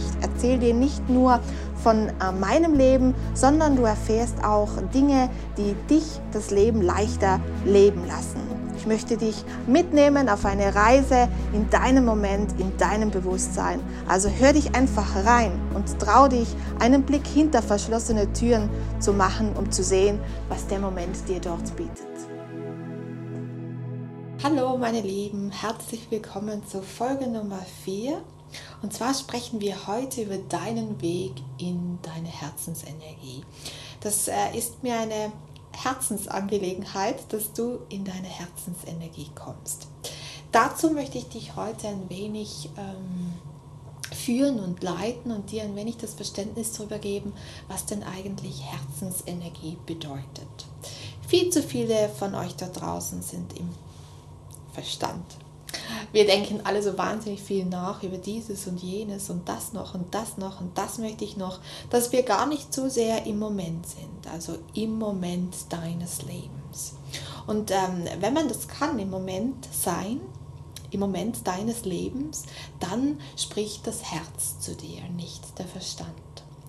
Ich erzähle dir nicht nur von äh, meinem Leben, sondern du erfährst auch Dinge, die dich das Leben leichter leben lassen. Ich möchte dich mitnehmen auf eine Reise in deinem Moment, in deinem Bewusstsein. Also hör dich einfach rein und trau dich, einen Blick hinter verschlossene Türen zu machen, um zu sehen, was der Moment dir dort bietet. Hallo meine Lieben, herzlich willkommen zur Folge Nummer 4 und zwar sprechen wir heute über deinen Weg in deine Herzensenergie. Das äh, ist mir eine Herzensangelegenheit, dass du in deine Herzensenergie kommst. Dazu möchte ich dich heute ein wenig ähm, führen und leiten und dir ein wenig das Verständnis darüber geben, was denn eigentlich Herzensenergie bedeutet. Viel zu viele von euch da draußen sind im Verstand wir denken alle so wahnsinnig viel nach über dieses und jenes und das noch und das noch und das möchte ich noch, dass wir gar nicht so sehr im Moment sind, also im Moment deines Lebens. Und ähm, wenn man das kann, im Moment sein, im Moment deines Lebens, dann spricht das Herz zu dir, nicht der Verstand.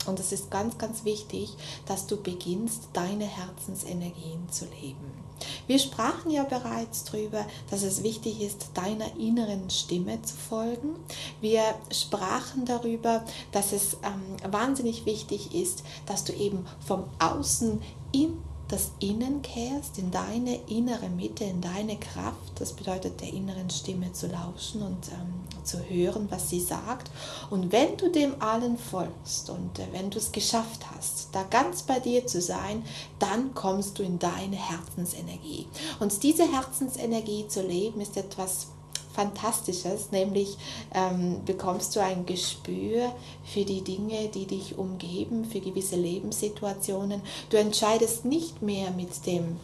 Und es ist ganz, ganz wichtig, dass du beginnst, deine Herzensenergien zu leben. Wir sprachen ja bereits darüber, dass es wichtig ist, deiner inneren Stimme zu folgen. Wir sprachen darüber, dass es ähm, wahnsinnig wichtig ist, dass du eben vom Außen in das Innen kehrst, in deine innere Mitte, in deine Kraft. Das bedeutet, der inneren Stimme zu lauschen und ähm, zu hören, was sie sagt. Und wenn du dem allen folgst und äh, wenn du es geschafft hast, da ganz bei dir zu sein, dann kommst du in deine Herzensenergie. Und diese Herzensenergie zu leben ist etwas Fantastisches, nämlich ähm, bekommst du ein Gespür für die Dinge, die dich umgeben, für gewisse Lebenssituationen. Du entscheidest nicht mehr mit dem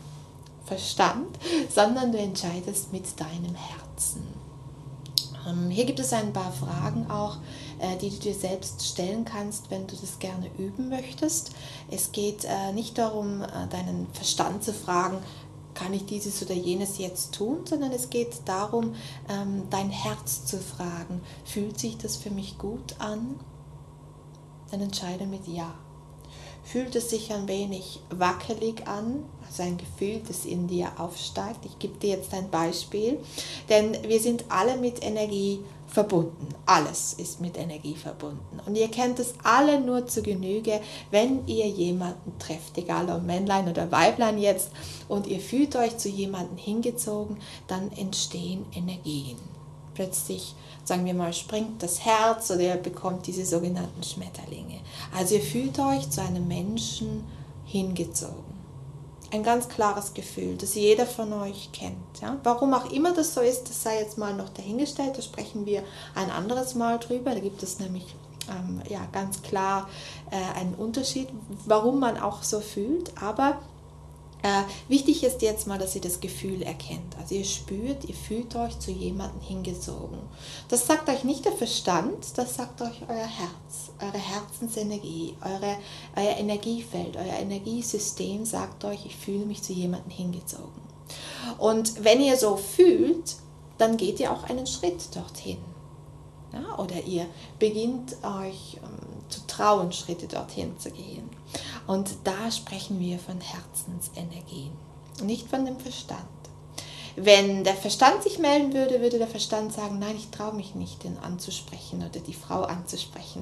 Verstand, sondern du entscheidest mit deinem Herzen. Ähm, hier gibt es ein paar Fragen auch, äh, die du dir selbst stellen kannst, wenn du das gerne üben möchtest. Es geht äh, nicht darum, äh, deinen Verstand zu fragen, kann ich dieses oder jenes jetzt tun, sondern es geht darum, ähm, dein Herz zu fragen, fühlt sich das für mich gut an? Dann entscheide mit Ja. Fühlt es sich ein wenig wackelig an, also ein Gefühl, das in dir aufsteigt? Ich gebe dir jetzt ein Beispiel, denn wir sind alle mit Energie verbunden. Alles ist mit Energie verbunden. Und ihr kennt es alle nur zu Genüge, wenn ihr jemanden trefft, egal ob Männlein oder Weiblein jetzt, und ihr fühlt euch zu jemandem hingezogen, dann entstehen Energien. Plötzlich, sagen wir mal, springt das Herz oder ihr bekommt diese sogenannten Schmetterlinge. Also ihr fühlt euch zu einem Menschen hingezogen ein ganz klares Gefühl, das jeder von euch kennt. Ja? Warum auch immer das so ist, das sei jetzt mal noch dahingestellt, da sprechen wir ein anderes Mal drüber. Da gibt es nämlich ähm, ja, ganz klar äh, einen Unterschied, warum man auch so fühlt. Aber äh, wichtig ist jetzt mal, dass ihr das Gefühl erkennt. Also ihr spürt, ihr fühlt euch zu jemandem hingezogen. Das sagt euch nicht der Verstand, das sagt euch euer Herz, eure Herzensenergie, eure, euer Energiefeld, euer Energiesystem sagt euch, ich fühle mich zu jemandem hingezogen. Und wenn ihr so fühlt, dann geht ihr auch einen Schritt dorthin. Ja, oder ihr beginnt euch ähm, zu trauen, Schritte dorthin zu gehen. Und da sprechen wir von Herzensenergien, nicht von dem Verstand. Wenn der Verstand sich melden würde, würde der Verstand sagen, nein, ich traue mich nicht, den anzusprechen oder die Frau anzusprechen.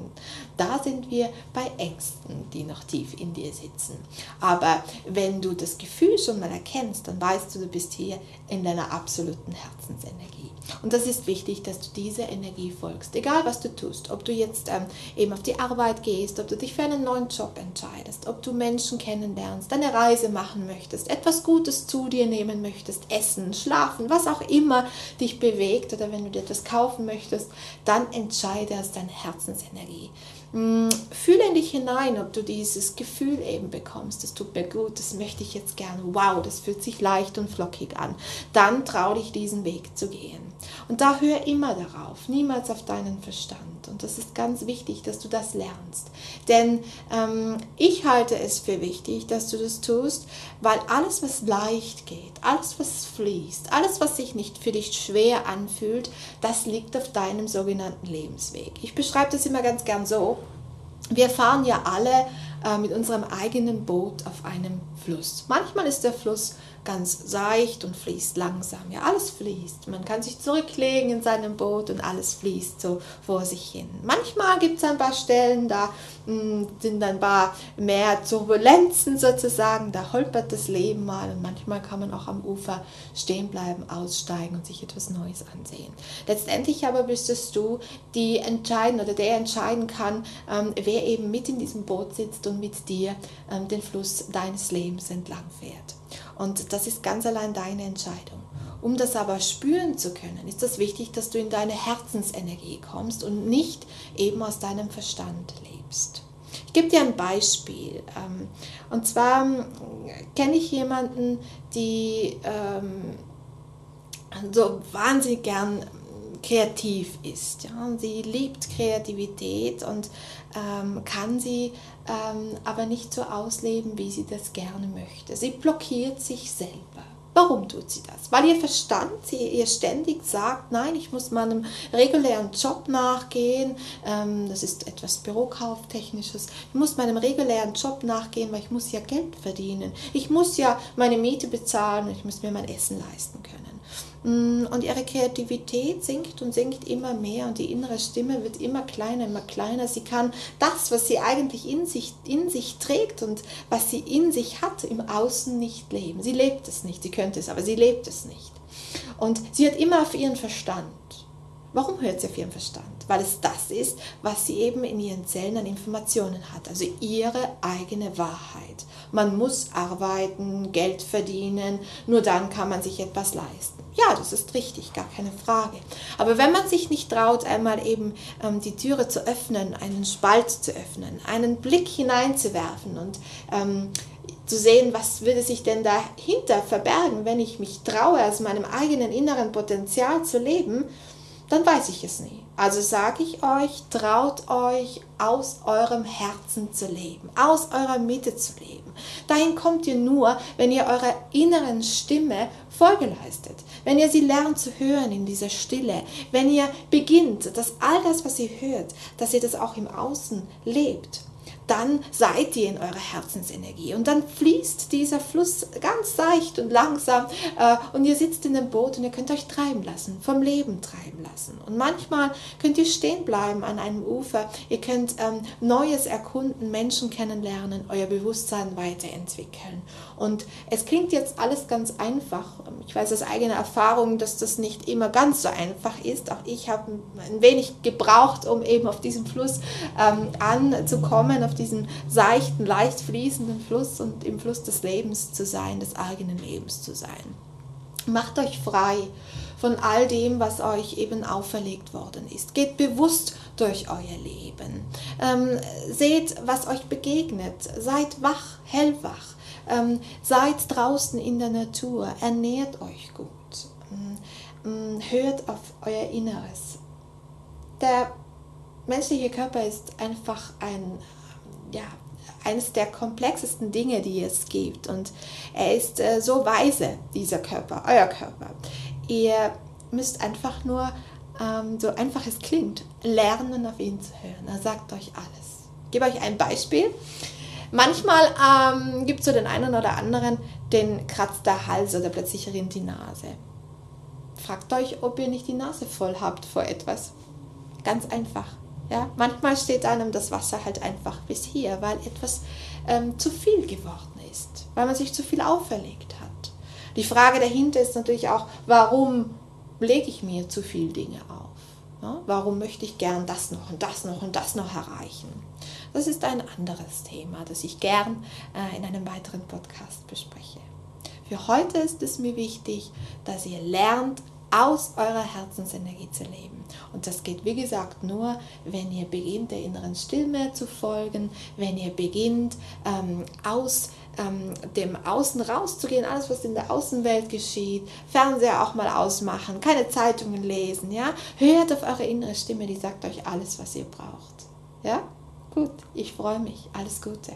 Da sind wir bei Ängsten, die noch tief in dir sitzen. Aber wenn du das Gefühl schon mal erkennst, dann weißt du, du bist hier in deiner absoluten Herzensenergie. Und das ist wichtig, dass du dieser Energie folgst, egal was du tust. Ob du jetzt ähm, eben auf die Arbeit gehst, ob du dich für einen neuen Job entscheidest, ob du Menschen kennenlernst, eine Reise machen möchtest, etwas Gutes zu dir nehmen möchtest, essen, Schlafen, was auch immer dich bewegt oder wenn du dir etwas kaufen möchtest, dann entscheide aus deiner Herzensenergie. Mm, fühle in dich hinein, ob du dieses Gefühl eben bekommst. Das tut mir gut, das möchte ich jetzt gerne. Wow, das fühlt sich leicht und flockig an. Dann trau dich, diesen Weg zu gehen. Und da hör immer darauf, niemals auf deinen Verstand. Und das ist ganz wichtig, dass du das lernst. Denn ähm, ich halte es für wichtig, dass du das tust, weil alles, was leicht geht, alles, was fließt, alles, was sich nicht für dich schwer anfühlt, das liegt auf deinem sogenannten Lebensweg. Ich beschreibe das immer ganz gern so. Wir fahren ja alle äh, mit unserem eigenen Boot auf einem Fluss. Manchmal ist der Fluss ganz seicht und fließt langsam. Ja, alles fließt. Man kann sich zurücklegen in seinem Boot und alles fließt so vor sich hin. Manchmal gibt es ein paar Stellen, da mh, hm, sind ein paar mehr Turbulenzen sozusagen, da holpert das Leben mal und manchmal kann man auch am Ufer stehen bleiben, aussteigen und sich etwas Neues ansehen. Letztendlich aber bist es du, die entscheiden oder der entscheiden kann, ähm, wer eben mit in diesem Boot sitzt und mit dir ähm, den Fluss deines Lebens entlang fährt. Und das ist ganz allein deine Entscheidung. Um das aber spüren zu können, ist es wichtig, dass du in deine Herzensenergie kommst und nicht eben aus deinem Verstand lebst. Ich gebe dir ein Beispiel. Ähm, und zwar ähm, kenne ich jemanden, die ähm, so wahnsinnig gern kreativ ist. Ja? Sie liebt Kreativität und ähm, kann sie ähm, aber nicht so ausleben, wie sie das gerne möchte. Sie blockiert sich selber. Warum tut sie das? Weil ihr Verstand sie ihr ständig sagt, nein, ich muss meinem regulären Job nachgehen. Ähm, das ist etwas Bürokauftechnisches. Ich muss meinem regulären Job nachgehen, weil ich muss ja Geld verdienen. Ich muss ja meine Miete bezahlen und ich muss mir mein Essen leisten können. Mm, und ihre Kreativität sinkt und sinkt immer mehr und die innere Stimme wird immer kleiner, immer kleiner. Sie kann das, was sie eigentlich in sich, in sich trägt und was sie in sich hat, im Außen nicht leben. Sie lebt es nicht, sie könnte es, aber sie lebt es nicht. Und sie hört immer auf ihren Verstand. Warum hört sie auf ihren Verstand? Weil es das ist, was sie eben in ihren Zellen an Informationen hat, also ihre eigene Wahrheit. Man muss arbeiten, Geld verdienen, nur dann kann man sich etwas leisten. Ja, das ist richtig, gar keine Frage. Aber wenn man sich nicht traut, einmal eben ähm, die Türe zu öffnen, einen Spalt zu öffnen, einen Blick hineinzuwerfen und ähm, zu sehen, was würde sich denn dahinter verbergen, wenn ich mich traue, aus meinem eigenen inneren Potenzial zu leben, dann weiß ich es nie. Also sage ich euch, traut euch, aus eurem Herzen zu leben, aus eurer Mitte zu leben. Dahin kommt ihr nur, wenn ihr eurer inneren Stimme Folge leistet, wenn ihr sie lernt zu hören in dieser Stille, wenn ihr beginnt, dass all das, was ihr hört, dass ihr das auch im Außen lebt dann seid ihr in eurer Herzensenergie und dann fließt dieser Fluss ganz seicht und langsam äh, und ihr sitzt in dem Boot und ihr könnt euch treiben lassen, vom Leben treiben lassen. Und manchmal könnt ihr stehen bleiben an einem Ufer, ihr könnt ähm, Neues erkunden, Menschen kennenlernen, euer Bewusstsein weiterentwickeln. Und es klingt jetzt alles ganz einfach. Ich weiß aus eigener Erfahrung, dass das nicht immer ganz so einfach ist. Auch ich habe ein wenig gebraucht, um eben auf diesem Fluss ähm, anzukommen, auf diesen seichten, leicht fließenden Fluss und im Fluss des Lebens zu sein, des eigenen Lebens zu sein. Macht euch frei von all dem, was euch eben auferlegt worden ist. Geht bewusst durch euer Leben. Ähm, seht, was euch begegnet. Seid wach, hellwach. Ähm, seid draußen in der Natur. Ernährt euch gut. Ähm, hört auf euer Inneres. Der menschliche Körper ist einfach ein ja, eines der komplexesten Dinge, die es gibt. Und er ist äh, so weise, dieser Körper, euer Körper. Ihr müsst einfach nur, ähm, so einfach es klingt, lernen auf ihn zu hören. Er sagt euch alles. Ich gebe euch ein Beispiel. Manchmal ähm, gibt es so den einen oder anderen, den kratzt der Hals oder plötzlich rinnt die Nase. Fragt euch, ob ihr nicht die Nase voll habt vor etwas. Ganz einfach. Ja, manchmal steht einem das Wasser halt einfach bis hier, weil etwas ähm, zu viel geworden ist, weil man sich zu viel auferlegt hat. Die Frage dahinter ist natürlich auch, warum lege ich mir zu viel Dinge auf? Ja, warum möchte ich gern das noch und das noch und das noch erreichen? Das ist ein anderes Thema, das ich gern äh, in einem weiteren Podcast bespreche. Für heute ist es mir wichtig, dass ihr lernt, aus eurer Herzensenergie zu leben. Und das geht, wie gesagt, nur, wenn ihr beginnt, der inneren Stimme zu folgen, wenn ihr beginnt, ähm, aus ähm, dem Außen rauszugehen, alles, was in der Außenwelt geschieht, Fernseher auch mal ausmachen, keine Zeitungen lesen, ja. Hört auf eure innere Stimme, die sagt euch alles, was ihr braucht. Ja? Gut, ich freue mich. Alles Gute.